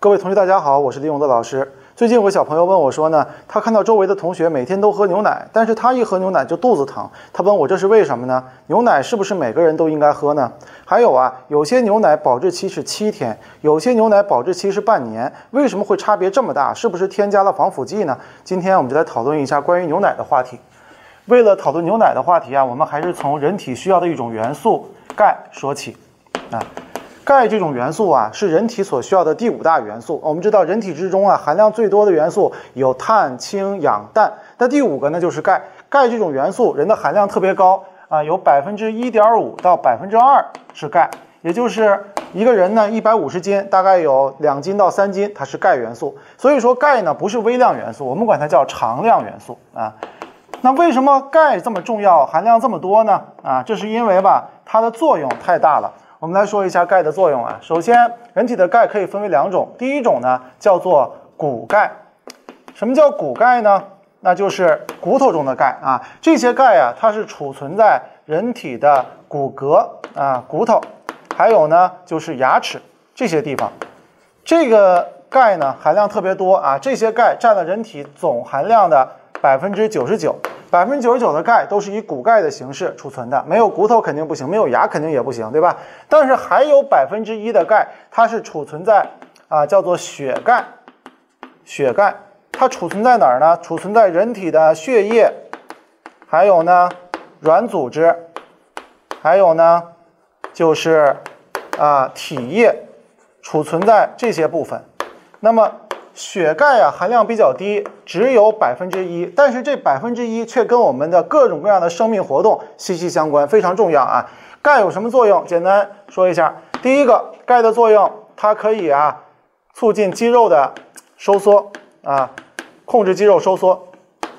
各位同学，大家好，我是李永乐老师。最近有个小朋友问我说呢，他看到周围的同学每天都喝牛奶，但是他一喝牛奶就肚子疼。他问我这是为什么呢？牛奶是不是每个人都应该喝呢？还有啊，有些牛奶保质期是七天，有些牛奶保质期是半年，为什么会差别这么大？是不是添加了防腐剂呢？今天我们就来讨论一下关于牛奶的话题。为了讨论牛奶的话题啊，我们还是从人体需要的一种元素钙说起啊。钙这种元素啊，是人体所需要的第五大元素。我们知道，人体之中啊，含量最多的元素有碳、氢、氧、氮。那第五个呢，就是钙。钙这种元素，人的含量特别高啊，有百分之一点五到百分之二是钙，也就是一个人呢，一百五十斤，大概有两斤到三斤，它是钙元素。所以说，钙呢不是微量元素，我们管它叫常量元素啊。那为什么钙这么重要，含量这么多呢？啊，这是因为吧，它的作用太大了。我们来说一下钙的作用啊。首先，人体的钙可以分为两种，第一种呢叫做骨钙。什么叫骨钙呢？那就是骨头中的钙啊。这些钙啊，它是储存在人体的骨骼啊、骨头，还有呢就是牙齿这些地方。这个钙呢含量特别多啊，这些钙占了人体总含量的百分之九十九。百分之九十九的钙都是以骨钙的形式储存的，没有骨头肯定不行，没有牙肯定也不行，对吧？但是还有百分之一的钙，它是储存在啊，叫做血钙。血钙它储存在哪儿呢？储存在人体的血液，还有呢软组织，还有呢就是啊体液，储存在这些部分。那么血钙啊含量比较低，只有百分之一，但是这百分之一却跟我们的各种各样的生命活动息息相关，非常重要啊。钙有什么作用？简单说一下。第一个，钙的作用，它可以啊促进肌肉的收缩啊，控制肌肉收缩。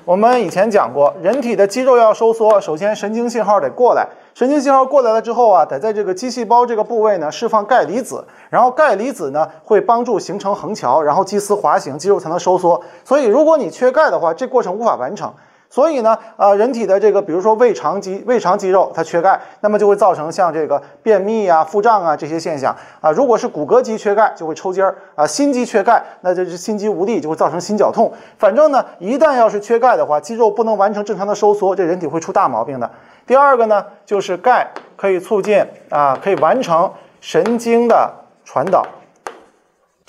我们以前讲过，人体的肌肉要收缩，首先神经信号得过来。神经信号过来了之后啊，得在这个肌细胞这个部位呢释放钙离子，然后钙离子呢会帮助形成横桥，然后肌丝滑行，肌肉才能收缩。所以如果你缺钙的话，这过程无法完成。所以呢，呃，人体的这个，比如说胃肠肌、胃肠肌肉它缺钙，那么就会造成像这个便秘啊、腹胀啊这些现象啊。如果是骨骼肌缺钙，就会抽筋儿啊；心肌缺钙，那就是心肌无力，就会造成心绞痛。反正呢，一旦要是缺钙的话，肌肉不能完成正常的收缩，这人体会出大毛病的。第二个呢，就是钙可以促进啊，可以完成神经的传导。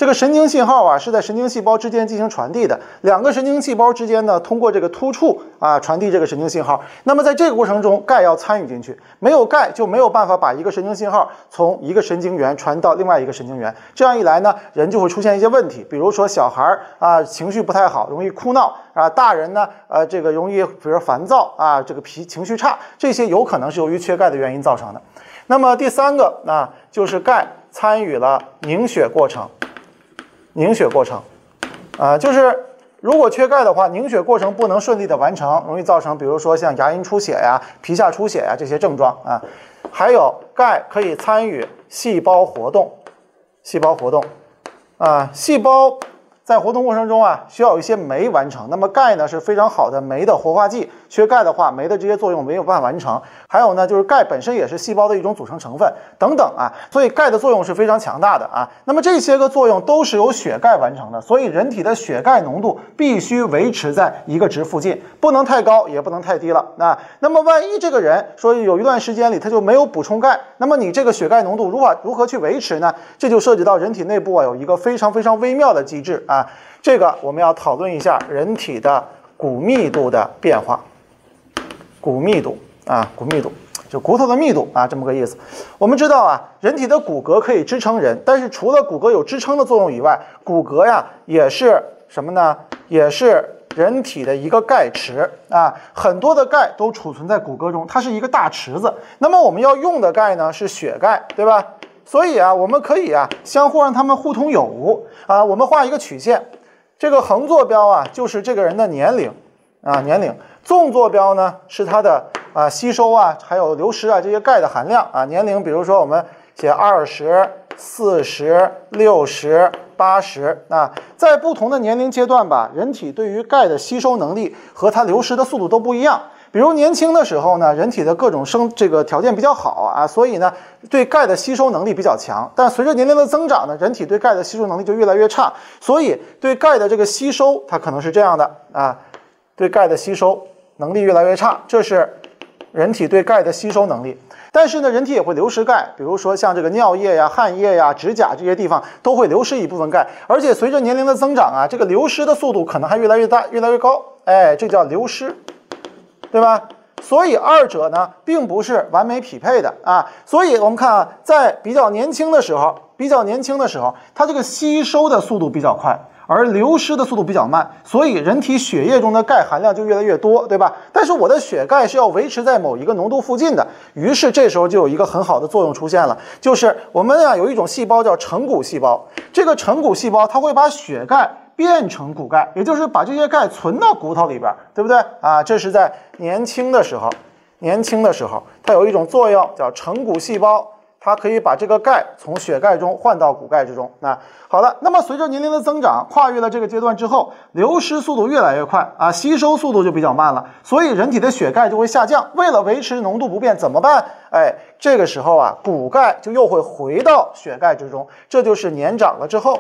这个神经信号啊，是在神经细胞之间进行传递的。两个神经细胞之间呢，通过这个突触啊，传递这个神经信号。那么在这个过程中，钙要参与进去，没有钙就没有办法把一个神经信号从一个神经元传到另外一个神经元。这样一来呢，人就会出现一些问题，比如说小孩啊，情绪不太好，容易哭闹啊；大人呢，呃，这个容易比如烦躁啊，这个脾情绪差，这些有可能是由于缺钙的原因造成的。那么第三个啊，就是钙参与了凝血过程。凝血过程，啊，就是如果缺钙的话，凝血过程不能顺利的完成，容易造成比如说像牙龈出血呀、皮下出血呀这些症状啊。还有钙可以参与细胞活动，细胞活动，啊，细胞。在活动过程中啊，需要一些酶完成。那么钙呢是非常好的酶的活化剂。缺钙的话，酶的这些作用没有办法完成。还有呢，就是钙本身也是细胞的一种组成成分等等啊。所以钙的作用是非常强大的啊。那么这些个作用都是由血钙完成的。所以人体的血钙浓度必须维持在一个值附近，不能太高，也不能太低了。那那么万一这个人说有一段时间里他就没有补充钙，那么你这个血钙浓度如何如何去维持呢？这就涉及到人体内部啊有一个非常非常微妙的机制啊。这个我们要讨论一下人体的骨密度的变化，骨密度啊，骨密度就骨头的密度啊，这么个意思。我们知道啊，人体的骨骼可以支撑人，但是除了骨骼有支撑的作用以外，骨骼呀也是什么呢？也是人体的一个钙池啊，很多的钙都储存在骨骼中，它是一个大池子。那么我们要用的钙呢是血钙，对吧？所以啊，我们可以啊相互让它们互通有无啊。我们画一个曲线。这个横坐标啊，就是这个人的年龄啊，年龄；纵坐标呢，是他的啊吸收啊，还有流失啊这些钙的含量啊。年龄，比如说我们写二十四十六十八十啊，在不同的年龄阶段吧，人体对于钙的吸收能力和它流失的速度都不一样。比如年轻的时候呢，人体的各种生这个条件比较好啊，所以呢，对钙的吸收能力比较强。但随着年龄的增长呢，人体对钙的吸收能力就越来越差，所以对钙的这个吸收，它可能是这样的啊，对钙的吸收能力越来越差，这是人体对钙的吸收能力。但是呢，人体也会流失钙，比如说像这个尿液呀、汗液呀、指甲这些地方都会流失一部分钙，而且随着年龄的增长啊，这个流失的速度可能还越来越大、越来越高。哎，这叫流失。对吧？所以二者呢，并不是完美匹配的啊。所以我们看啊，在比较年轻的时候，比较年轻的时候，它这个吸收的速度比较快，而流失的速度比较慢，所以人体血液中的钙含量就越来越多，对吧？但是我的血钙是要维持在某一个浓度附近的，于是这时候就有一个很好的作用出现了，就是我们啊有一种细胞叫成骨细胞，这个成骨细胞它会把血钙。变成骨钙，也就是把这些钙存到骨头里边，对不对啊？这是在年轻的时候，年轻的时候，它有一种作用叫成骨细胞，它可以把这个钙从血钙中换到骨钙之中。那好了，那么随着年龄的增长，跨越了这个阶段之后，流失速度越来越快啊，吸收速度就比较慢了，所以人体的血钙就会下降。为了维持浓度不变，怎么办？哎，这个时候啊，骨钙就又会回到血钙之中，这就是年长了之后。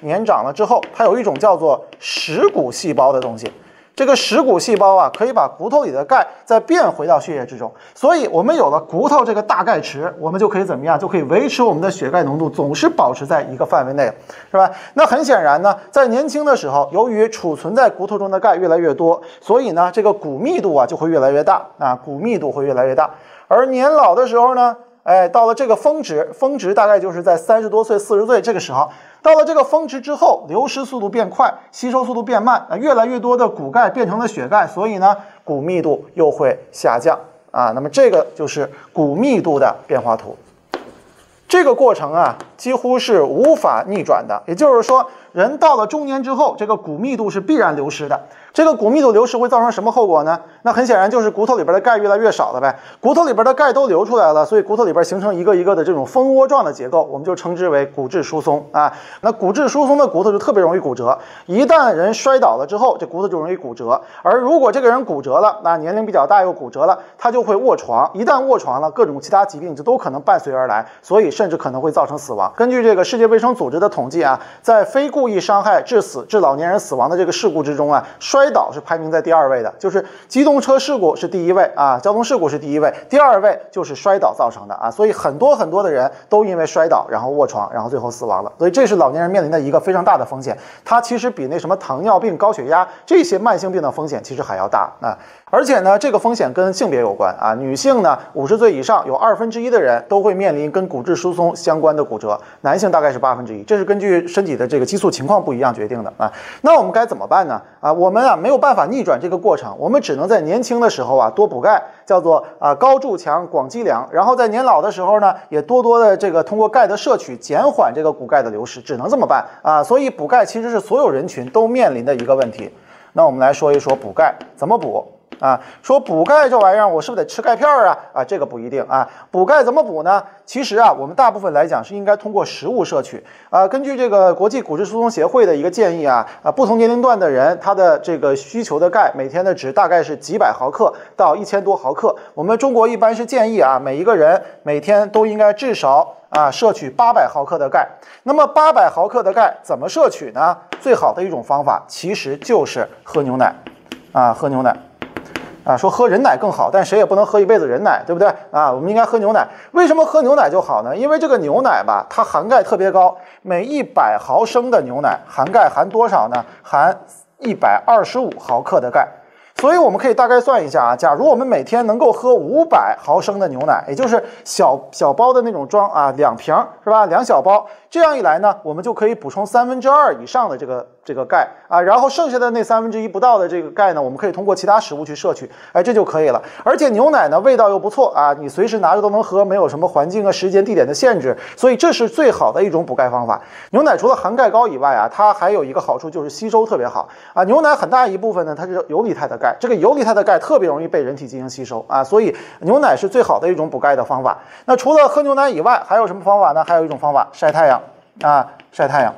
年长了之后，它有一种叫做蚀骨细胞的东西。这个蚀骨细胞啊，可以把骨头里的钙再变回到血液之中。所以，我们有了骨头这个大钙池，我们就可以怎么样？就可以维持我们的血钙浓度总是保持在一个范围内，是吧？那很显然呢，在年轻的时候，由于储存在骨头中的钙越来越多，所以呢，这个骨密度啊就会越来越大啊，骨密度会越来越大。而年老的时候呢，哎，到了这个峰值，峰值大概就是在三十多岁、四十岁这个时候。到了这个峰值之后，流失速度变快，吸收速度变慢，啊，越来越多的骨钙变成了血钙，所以呢，骨密度又会下降啊。那么这个就是骨密度的变化图。这个过程啊，几乎是无法逆转的。也就是说，人到了中年之后，这个骨密度是必然流失的。这个骨密度流失会造成什么后果呢？那很显然就是骨头里边的钙越来越少了呗。骨头里边的钙都流出来了，所以骨头里边形成一个一个的这种蜂窝状的结构，我们就称之为骨质疏松啊。那骨质疏松的骨头就特别容易骨折，一旦人摔倒了之后，这骨头就容易骨折。而如果这个人骨折了，那年龄比较大又骨折了，他就会卧床。一旦卧床了，各种其他疾病就都可能伴随而来，所以甚至可能会造成死亡。根据这个世界卫生组织的统计啊，在非故意伤害致死致老年人死亡的这个事故之中啊，摔摔倒是排名在第二位的，就是机动车事故是第一位。啊，交通事故是第一位，第二位就是摔倒造成的啊，所以很多很多的人都因为摔倒然后卧床，然后最后死亡了，所以这是老年人面临的一个非常大的风险，它其实比那什么糖尿病、高血压这些慢性病的风险其实还要大。啊。而且呢，这个风险跟性别有关啊。女性呢，五十岁以上有二分之一的人都会面临跟骨质疏松相关的骨折，男性大概是八分之一，这是根据身体的这个激素情况不一样决定的啊。那我们该怎么办呢？啊，我们啊没有办法逆转这个过程，我们只能在年轻的时候啊多补钙，叫做啊高筑墙广积粮，然后在年老的时候呢，也多多的这个通过钙的摄取减缓这个骨钙的流失，只能这么办啊。所以补钙其实是所有人群都面临的一个问题。那我们来说一说补钙怎么补。啊，说补钙这玩意儿，我是不是得吃钙片儿啊？啊，这个不一定啊。补钙怎么补呢？其实啊，我们大部分来讲是应该通过食物摄取。啊，根据这个国际骨质疏松协会的一个建议啊，啊，不同年龄段的人他的这个需求的钙每天的值大概是几百毫克到一千多毫克。我们中国一般是建议啊，每一个人每天都应该至少啊摄取八百毫克的钙。那么八百毫克的钙怎么摄取呢？最好的一种方法其实就是喝牛奶，啊，喝牛奶。啊，说喝人奶更好，但谁也不能喝一辈子人奶，对不对？啊，我们应该喝牛奶。为什么喝牛奶就好呢？因为这个牛奶吧，它含钙特别高，每一百毫升的牛奶含钙含多少呢？含一百二十五毫克的钙。所以我们可以大概算一下啊，假如我们每天能够喝五百毫升的牛奶，也就是小小包的那种装啊，两瓶是吧？两小包，这样一来呢，我们就可以补充三分之二以上的这个。这个钙啊，然后剩下的那三分之一不到的这个钙呢，我们可以通过其他食物去摄取，哎，这就可以了。而且牛奶呢，味道又不错啊，你随时拿着都能喝，没有什么环境啊、时间、地点的限制，所以这是最好的一种补钙方法。牛奶除了含钙高以外啊，它还有一个好处就是吸收特别好啊。牛奶很大一部分呢，它是游离态的钙，这个游离态的钙特别容易被人体进行吸收啊，所以牛奶是最好的一种补钙的方法。那除了喝牛奶以外，还有什么方法呢？还有一种方法，晒太阳啊，晒太阳。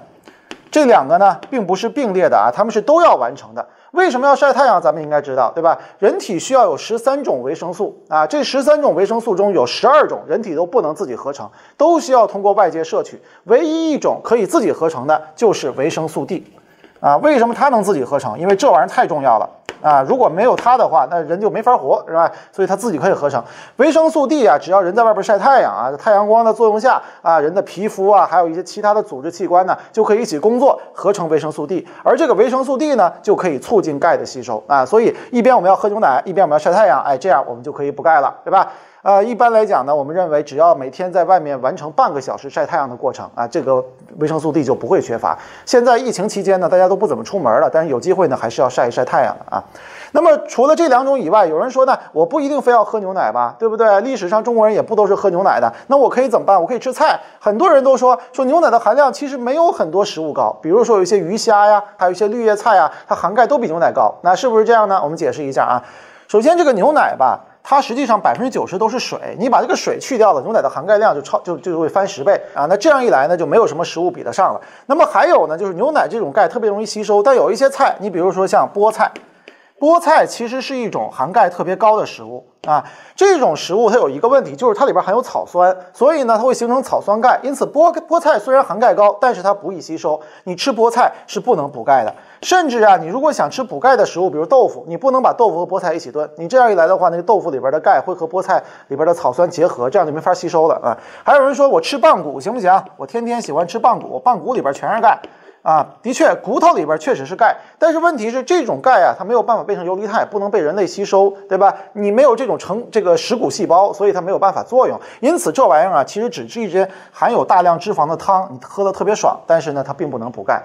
这两个呢，并不是并列的啊，他们是都要完成的。为什么要晒太阳？咱们应该知道，对吧？人体需要有十三种维生素啊，这十三种维生素中有十二种人体都不能自己合成，都需要通过外界摄取。唯一一种可以自己合成的，就是维生素 D。啊，为什么它能自己合成？因为这玩意儿太重要了啊！如果没有它的话，那人就没法活，是吧？所以它自己可以合成维生素 D 啊。只要人在外边晒太阳啊，太阳光的作用下啊，人的皮肤啊，还有一些其他的组织器官呢，就可以一起工作，合成维生素 D。而这个维生素 D 呢，就可以促进钙的吸收啊。所以一边我们要喝牛奶，一边我们要晒太阳，哎，这样我们就可以补钙了，对吧？呃，一般来讲呢，我们认为只要每天在外面完成半个小时晒太阳的过程啊，这个维生素 D 就不会缺乏。现在疫情期间呢，大家都不怎么出门了，但是有机会呢，还是要晒一晒太阳的啊。那么除了这两种以外，有人说呢，我不一定非要喝牛奶吧，对不对？历史上中国人也不都是喝牛奶的，那我可以怎么办？我可以吃菜。很多人都说说牛奶的含量其实没有很多食物高，比如说有一些鱼虾呀，还有一些绿叶菜呀，它含钙都比牛奶高。那是不是这样呢？我们解释一下啊。首先这个牛奶吧。它实际上百分之九十都是水，你把这个水去掉了，牛奶的含钙量就超就就会翻十倍啊！那这样一来呢，就没有什么食物比得上了。那么还有呢，就是牛奶这种钙特别容易吸收，但有一些菜，你比如说像菠菜。菠菜其实是一种含钙特别高的食物啊，这种食物它有一个问题，就是它里边含有草酸，所以呢，它会形成草酸钙。因此，菠菠菜虽然含钙高，但是它不易吸收。你吃菠菜是不能补钙的。甚至啊，你如果想吃补钙的食物，比如豆腐，你不能把豆腐和菠菜一起炖。你这样一来的话，那个豆腐里边的钙会和菠菜里边的草酸结合，这样就没法吸收了啊。还有人说我吃棒骨行不行？我天天喜欢吃棒骨，棒骨里边全是钙。啊，的确，骨头里边确实是钙，但是问题是这种钙啊，它没有办法变成游离肽，不能被人类吸收，对吧？你没有这种成这个食骨细胞，所以它没有办法作用。因此，这玩意儿啊，其实只是一些含有大量脂肪的汤，你喝的特别爽，但是呢，它并不能补钙。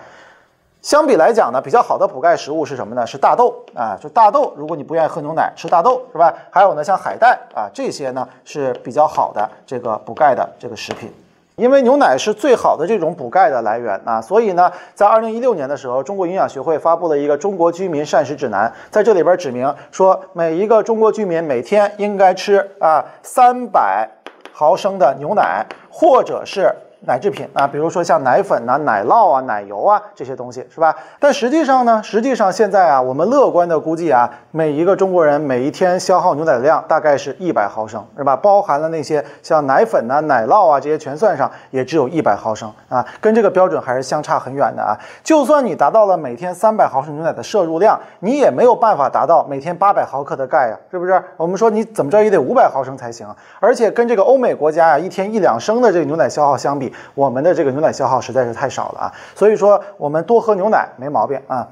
相比来讲呢，比较好的补钙食物是什么呢？是大豆啊，就大豆。如果你不愿意喝牛奶，吃大豆是吧？还有呢，像海带啊，这些呢是比较好的这个补钙的这个食品。因为牛奶是最好的这种补钙的来源啊，所以呢，在二零一六年的时候，中国营养学会发布了一个《中国居民膳食指南》，在这里边指明说，每一个中国居民每天应该吃啊三百毫升的牛奶，或者是。奶制品啊，比如说像奶粉呐、奶酪啊、奶油啊这些东西，是吧？但实际上呢，实际上现在啊，我们乐观的估计啊，每一个中国人每一天消耗牛奶的量大概是一百毫升，是吧？包含了那些像奶粉呐、奶酪啊这些全算上，也只有一百毫升啊，跟这个标准还是相差很远的啊。就算你达到了每天三百毫升牛奶的摄入量，你也没有办法达到每天八百毫克的钙呀，是不是？我们说你怎么着也得五百毫升才行，而且跟这个欧美国家啊一天一两升的这个牛奶消耗相比。我们的这个牛奶消耗实在是太少了啊，所以说我们多喝牛奶没毛病啊。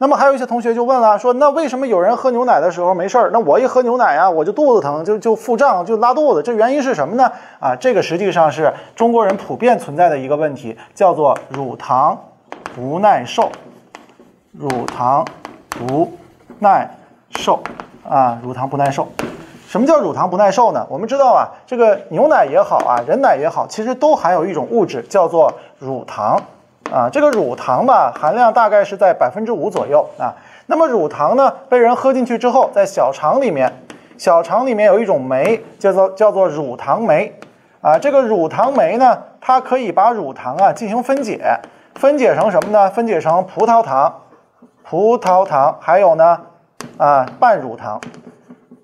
那么还有一些同学就问了，说那为什么有人喝牛奶的时候没事儿，那我一喝牛奶啊，我就肚子疼，就就腹胀，就拉肚子，这原因是什么呢？啊，这个实际上是中国人普遍存在的一个问题，叫做乳糖不耐受。乳糖不耐受啊，乳糖不耐受。什么叫乳糖不耐受呢？我们知道啊，这个牛奶也好啊，人奶也好，其实都含有一种物质叫做乳糖啊。这个乳糖吧，含量大概是在百分之五左右啊。那么乳糖呢，被人喝进去之后，在小肠里面，小肠里面有一种酶叫做叫做乳糖酶啊。这个乳糖酶呢，它可以把乳糖啊进行分解，分解成什么呢？分解成葡萄糖、葡萄糖，还有呢啊半乳糖。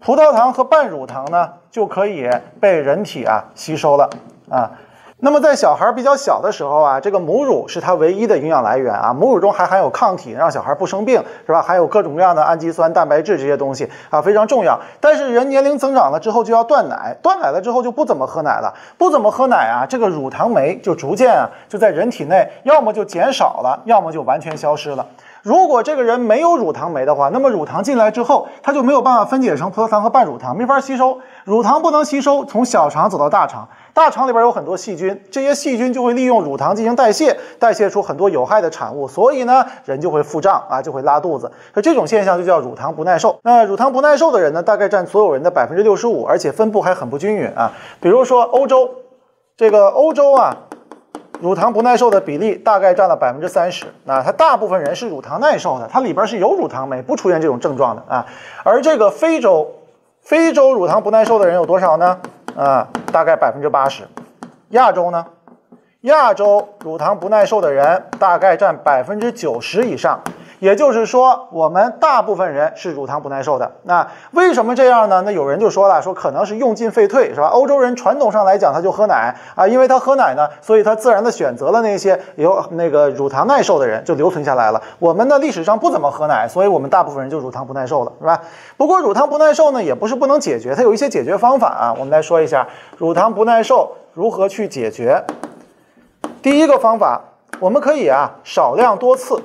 葡萄糖和半乳糖呢，就可以被人体啊吸收了啊。那么在小孩比较小的时候啊，这个母乳是它唯一的营养来源啊。母乳中还含有抗体，让小孩不生病，是吧？还有各种各样的氨基酸、蛋白质这些东西啊，非常重要。但是人年龄增长了之后就要断奶，断奶了之后就不怎么喝奶了，不怎么喝奶啊，这个乳糖酶就逐渐啊就在人体内要么就减少了，要么就完全消失了。如果这个人没有乳糖酶的话，那么乳糖进来之后，它就没有办法分解成葡萄糖和半乳糖，没法吸收。乳糖不能吸收，从小肠走到大肠，大肠里边有很多细菌，这些细菌就会利用乳糖进行代谢，代谢出很多有害的产物，所以呢，人就会腹胀啊，就会拉肚子。那这种现象就叫乳糖不耐受。那乳糖不耐受的人呢，大概占所有人的百分之六十五，而且分布还很不均匀啊。比如说欧洲，这个欧洲啊。乳糖不耐受的比例大概占了百分之三十，那它大部分人是乳糖耐受的，它里边是有乳糖酶，不出现这种症状的啊。而这个非洲，非洲乳糖不耐受的人有多少呢？啊，大概百分之八十。亚洲呢？亚洲乳糖不耐受的人大概占百分之九十以上。也就是说，我们大部分人是乳糖不耐受的。那为什么这样呢？那有人就说了，说可能是用进废退，是吧？欧洲人传统上来讲，他就喝奶啊，因为他喝奶呢，所以他自然的选择了那些有那个乳糖耐受的人，就留存下来了。我们呢历史上不怎么喝奶，所以我们大部分人就乳糖不耐受了，是吧？不过乳糖不耐受呢，也不是不能解决，它有一些解决方法啊。我们来说一下乳糖不耐受如何去解决。第一个方法，我们可以啊少量多次。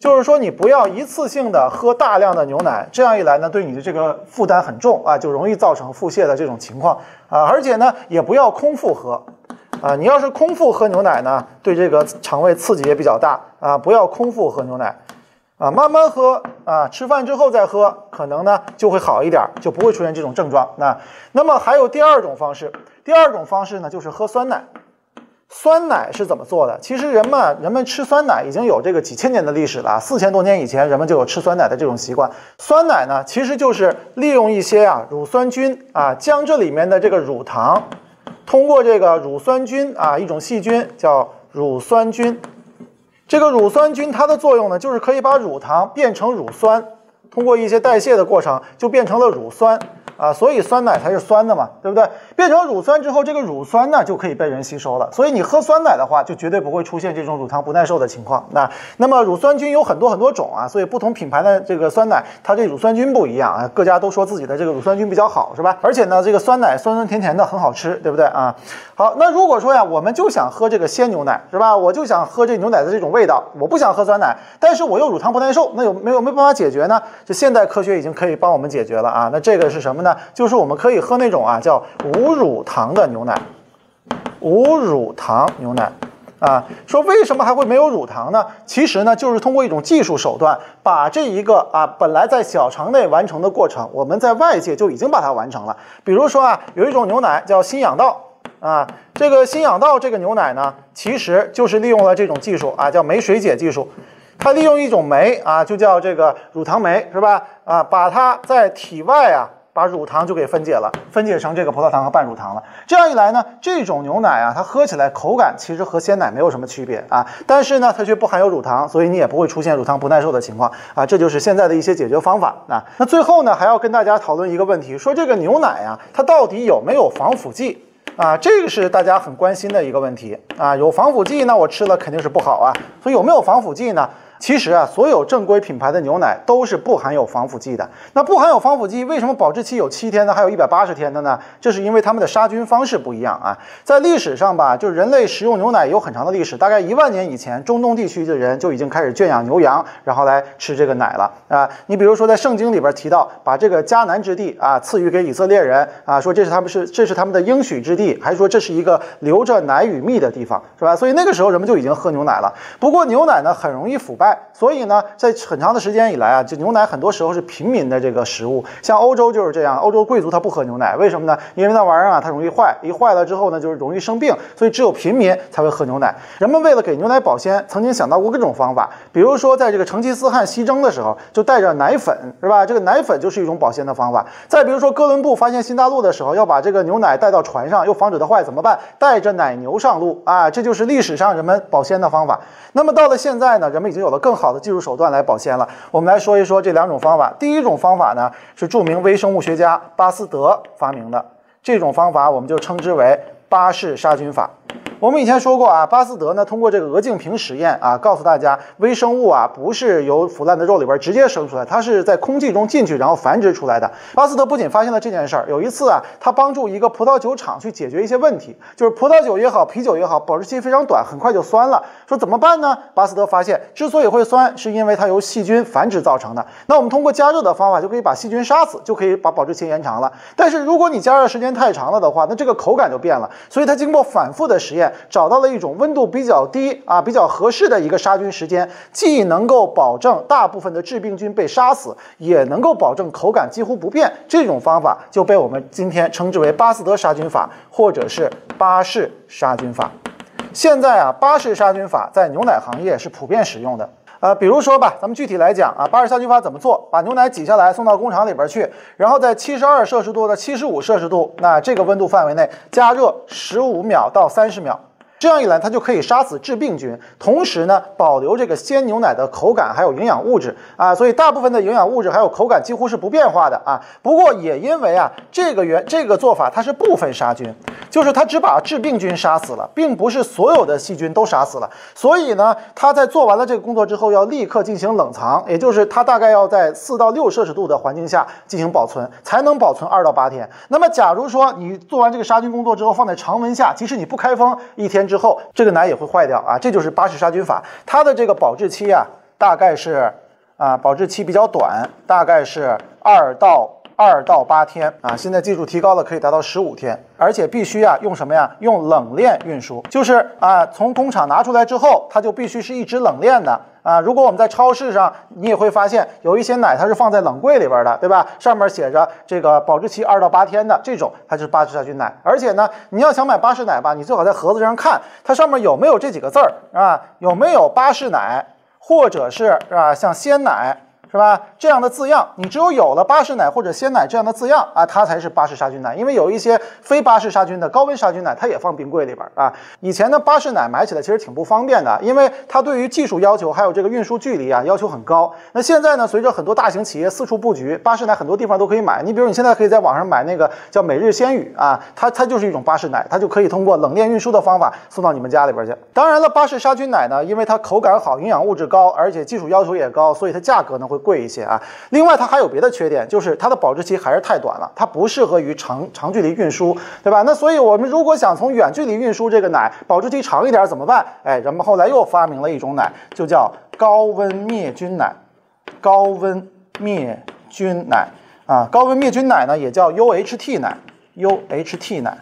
就是说，你不要一次性的喝大量的牛奶，这样一来呢，对你的这个负担很重啊，就容易造成腹泻的这种情况啊。而且呢，也不要空腹喝啊。你要是空腹喝牛奶呢，对这个肠胃刺激也比较大啊。不要空腹喝牛奶啊，慢慢喝啊，吃饭之后再喝，可能呢就会好一点，就不会出现这种症状。那那么还有第二种方式，第二种方式呢，就是喝酸奶。酸奶是怎么做的？其实人们人们吃酸奶已经有这个几千年的历史了，四千多年以前人们就有吃酸奶的这种习惯。酸奶呢，其实就是利用一些啊乳酸菌啊，将这里面的这个乳糖，通过这个乳酸菌啊一种细菌叫乳酸菌，这个乳酸菌它的作用呢，就是可以把乳糖变成乳酸，通过一些代谢的过程就变成了乳酸。啊，所以酸奶才是酸的嘛，对不对？变成乳酸之后，这个乳酸呢就可以被人吸收了。所以你喝酸奶的话，就绝对不会出现这种乳糖不耐受的情况。那那么乳酸菌有很多很多种啊，所以不同品牌的这个酸奶，它这乳酸菌不一样啊。各家都说自己的这个乳酸菌比较好，是吧？而且呢，这个酸奶酸酸甜甜的，很好吃，对不对啊？好，那如果说呀，我们就想喝这个鲜牛奶，是吧？我就想喝这牛奶的这种味道，我不想喝酸奶，但是我又乳糖不耐受，那有没有没办法解决呢？这现代科学已经可以帮我们解决了啊。那这个是什么呢？就是我们可以喝那种啊叫无乳糖的牛奶，无乳糖牛奶，啊，说为什么还会没有乳糖呢？其实呢，就是通过一种技术手段，把这一个啊本来在小肠内完成的过程，我们在外界就已经把它完成了。比如说啊，有一种牛奶叫新氧道啊，这个新氧道这个牛奶呢，其实就是利用了这种技术啊，叫酶水解技术。它利用一种酶啊，就叫这个乳糖酶，是吧？啊，把它在体外啊。把乳糖就给分解了，分解成这个葡萄糖和半乳糖了。这样一来呢，这种牛奶啊，它喝起来口感其实和鲜奶没有什么区别啊。但是呢，它却不含有乳糖，所以你也不会出现乳糖不耐受的情况啊。这就是现在的一些解决方法啊。那最后呢，还要跟大家讨论一个问题，说这个牛奶啊，它到底有没有防腐剂啊？这个是大家很关心的一个问题啊。有防腐剂，那我吃了肯定是不好啊。所以有没有防腐剂呢？其实啊，所有正规品牌的牛奶都是不含有防腐剂的。那不含有防腐剂，为什么保质期有七天呢？还有一百八十天的呢？这是因为他们的杀菌方式不一样啊。在历史上吧，就人类食用牛奶有很长的历史，大概一万年以前，中东地区的人就已经开始圈养牛羊，然后来吃这个奶了啊。你比如说，在圣经里边提到，把这个迦南之地啊赐予给以色列人啊，说这是他们是这是他们的应许之地，还说这是一个流着奶与蜜的地方，是吧？所以那个时候人们就已经喝牛奶了。不过牛奶呢，很容易腐败。所以呢，在很长的时间以来啊，这牛奶很多时候是平民的这个食物。像欧洲就是这样，欧洲贵族他不喝牛奶，为什么呢？因为那玩意儿啊，它容易坏，一坏了之后呢，就是容易生病，所以只有平民才会喝牛奶。人们为了给牛奶保鲜，曾经想到过各种方法，比如说在这个成吉思汗西征的时候，就带着奶粉，是吧？这个奶粉就是一种保鲜的方法。再比如说哥伦布发现新大陆的时候，要把这个牛奶带到船上，又防止它坏，怎么办？带着奶牛上路啊，这就是历史上人们保鲜的方法。那么到了现在呢，人们已经有了更好的技术手段来保鲜了。我们来说一说这两种方法。第一种方法呢，是著名微生物学家巴斯德发明的，这种方法我们就称之为巴氏杀菌法。我们以前说过啊，巴斯德呢通过这个鹅颈瓶实验啊，告诉大家微生物啊不是由腐烂的肉里边直接生出来，它是在空气中进去然后繁殖出来的。巴斯德不仅发现了这件事儿，有一次啊，他帮助一个葡萄酒厂去解决一些问题，就是葡萄酒也好，啤酒也好，保质期非常短，很快就酸了。说怎么办呢？巴斯德发现，之所以会酸，是因为它由细菌繁殖造成的。那我们通过加热的方法就可以把细菌杀死，就可以把保质期延长了。但是如果你加热时间太长了的话，那这个口感就变了。所以他经过反复的实验，找到了一种。温度比较低啊，比较合适的一个杀菌时间，既能够保证大部分的致病菌被杀死，也能够保证口感几乎不变。这种方法就被我们今天称之为巴斯德杀菌法，或者是巴氏杀菌法。现在啊，巴氏杀菌法在牛奶行业是普遍使用的。呃，比如说吧，咱们具体来讲啊，巴氏杀菌法怎么做？把牛奶挤下来送到工厂里边去，然后在七十二摄氏度到七十五摄氏度，那这个温度范围内加热十五秒到三十秒。这样一来，它就可以杀死致病菌，同时呢，保留这个鲜牛奶的口感还有营养物质啊。所以大部分的营养物质还有口感几乎是不变化的啊。不过也因为啊，这个原这个做法它是部分杀菌，就是它只把致病菌杀死了，并不是所有的细菌都杀死了。所以呢，它在做完了这个工作之后，要立刻进行冷藏，也就是它大概要在四到六摄氏度的环境下进行保存，才能保存二到八天。那么，假如说你做完这个杀菌工作之后，放在常温下，即使你不开封，一天之后这个奶也会坏掉啊。这就是巴氏杀菌法，它的这个保质期啊，大概是啊，保质期比较短，大概是二到。二到八天啊，现在技术提高了，可以达到十五天，而且必须啊用什么呀？用冷链运输，就是啊从工厂拿出来之后，它就必须是一直冷链的啊。如果我们在超市上，你也会发现有一些奶它是放在冷柜里边的，对吧？上面写着这个保质期二到八天的这种，它就是巴氏杀菌奶。而且呢，你要想买巴氏奶吧，你最好在盒子上看它上面有没有这几个字儿啊？有没有巴氏奶，或者是是吧？像鲜奶。是吧？这样的字样，你只有有了巴氏奶或者鲜奶这样的字样啊，它才是巴氏杀菌奶。因为有一些非巴氏杀菌的高温杀菌奶，它也放冰柜里边啊。以前的巴氏奶买起来其实挺不方便的，因为它对于技术要求还有这个运输距离啊要求很高。那现在呢，随着很多大型企业四处布局，巴氏奶很多地方都可以买。你比如你现在可以在网上买那个叫每日鲜语啊，它它就是一种巴氏奶，它就可以通过冷链运输的方法送到你们家里边去。当然了，巴氏杀菌奶呢，因为它口感好、营养物质高，而且技术要求也高，所以它价格呢会。贵一些啊，另外它还有别的缺点，就是它的保质期还是太短了，它不适合于长长距离运输，对吧？那所以我们如果想从远距离运输这个奶保质期长一点怎么办？哎，人们后来又发明了一种奶，就叫高温灭菌奶，高温灭菌奶啊，高温灭菌奶呢也叫 UHT 奶，UHT 奶。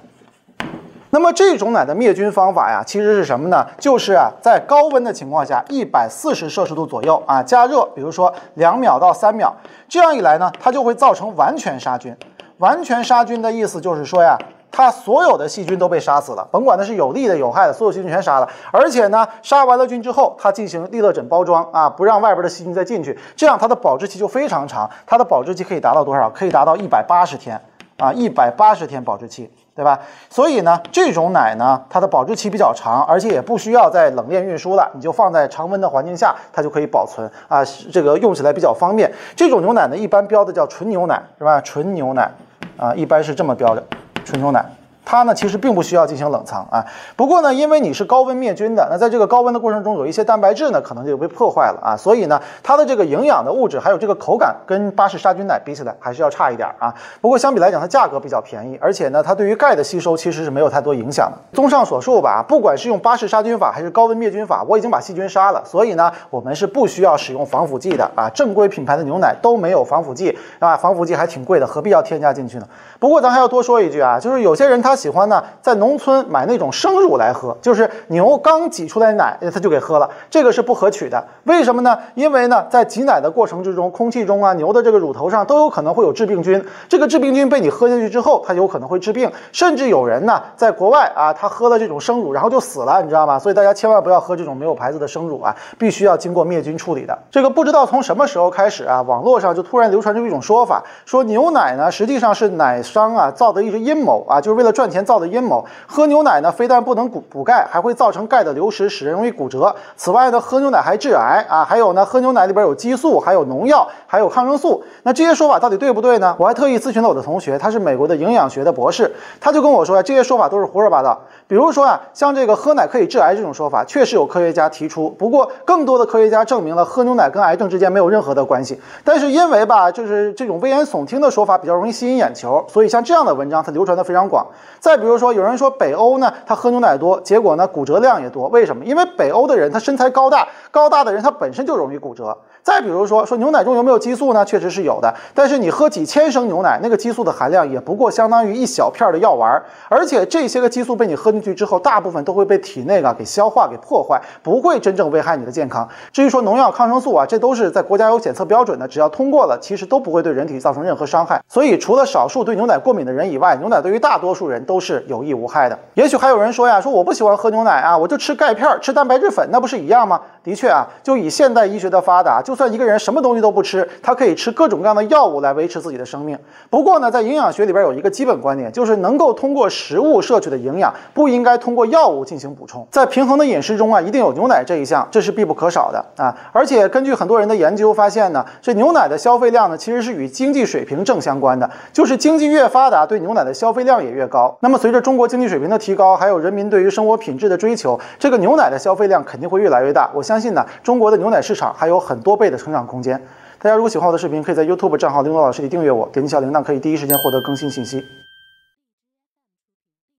那么这种奶的灭菌方法呀，其实是什么呢？就是啊，在高温的情况下，一百四十摄氏度左右啊，加热，比如说两秒到三秒，这样一来呢，它就会造成完全杀菌。完全杀菌的意思就是说呀，它所有的细菌都被杀死了，甭管它是有利的、有害的，所有细菌全杀了。而且呢，杀完了菌之后，它进行利乐枕包装啊，不让外边的细菌再进去，这样它的保质期就非常长。它的保质期可以达到多少？可以达到一百八十天啊，一百八十天保质期。对吧？所以呢，这种奶呢，它的保质期比较长，而且也不需要在冷链运输了，你就放在常温的环境下，它就可以保存啊，这个用起来比较方便。这种牛奶呢，一般标的叫纯牛奶，是吧？纯牛奶啊，一般是这么标的，纯牛奶。它呢，其实并不需要进行冷藏啊。不过呢，因为你是高温灭菌的，那在这个高温的过程中，有一些蛋白质呢，可能就被破坏了啊。所以呢，它的这个营养的物质还有这个口感，跟巴氏杀菌奶比起来，还是要差一点啊。不过相比来讲，它价格比较便宜，而且呢，它对于钙的吸收其实是没有太多影响的。综上所述吧，不管是用巴氏杀菌法还是高温灭菌法，我已经把细菌杀了，所以呢，我们是不需要使用防腐剂的啊。正规品牌的牛奶都没有防腐剂啊，防腐剂还挺贵的，何必要添加进去呢？不过咱还要多说一句啊，就是有些人他喜欢呢，在农村买那种生乳来喝，就是牛刚挤出来奶，他就给喝了，这个是不可取的。为什么呢？因为呢，在挤奶的过程之中，空气中啊，牛的这个乳头上都有可能会有致病菌，这个致病菌被你喝下去之后，它有可能会致病，甚至有人呢，在国外啊，他喝了这种生乳，然后就死了，你知道吗？所以大家千万不要喝这种没有牌子的生乳啊，必须要经过灭菌处理的。这个不知道从什么时候开始啊，网络上就突然流传出一种说法，说牛奶呢实际上是奶。商啊造的一只阴谋啊，就是为了赚钱造的阴谋。喝牛奶呢，非但不能补补钙，还会造成钙的流失，使人容易骨折。此外呢，喝牛奶还致癌啊。还有呢，喝牛奶里边有激素，还有农药，还有抗生素。那这些说法到底对不对呢？我还特意咨询了我的同学，他是美国的营养学的博士，他就跟我说呀，这些说法都是胡说八道。比如说啊，像这个喝奶可以致癌这种说法，确实有科学家提出。不过，更多的科学家证明了喝牛奶跟癌症之间没有任何的关系。但是因为吧，就是这种危言耸听的说法比较容易吸引眼球。所以像这样的文章，它流传的非常广。再比如说，有人说北欧呢，他喝牛奶多，结果呢骨折量也多。为什么？因为北欧的人他身材高大，高大的人他本身就容易骨折。再比如说，说牛奶中有没有激素呢？确实是有的。但是你喝几千升牛奶，那个激素的含量也不过相当于一小片的药丸。而且这些个激素被你喝进去之后，大部分都会被体内啊给消化给破坏，不会真正危害你的健康。至于说农药、抗生素啊，这都是在国家有检测标准的，只要通过了，其实都不会对人体造成任何伤害。所以除了少数对牛奶过敏的人以外，牛奶对于大多数人都是有益无害的。也许还有人说呀，说我不喜欢喝牛奶啊，我就吃钙片、吃蛋白质粉，那不是一样吗？的确啊，就以现代医学的发达，就算一个人什么东西都不吃，他可以吃各种各样的药物来维持自己的生命。不过呢，在营养学里边有一个基本观点，就是能够通过食物摄取的营养不。应该通过药物进行补充。在平衡的饮食中啊，一定有牛奶这一项，这是必不可少的啊。而且根据很多人的研究发现呢，这牛奶的消费量呢，其实是与经济水平正相关的，就是经济越发达，对牛奶的消费量也越高。那么随着中国经济水平的提高，还有人民对于生活品质的追求，这个牛奶的消费量肯定会越来越大。我相信呢，中国的牛奶市场还有很多倍的成长空间。大家如果喜欢我的视频，可以在 YouTube 账号“林东老师”里订阅我，点击小铃铛可以第一时间获得更新信息。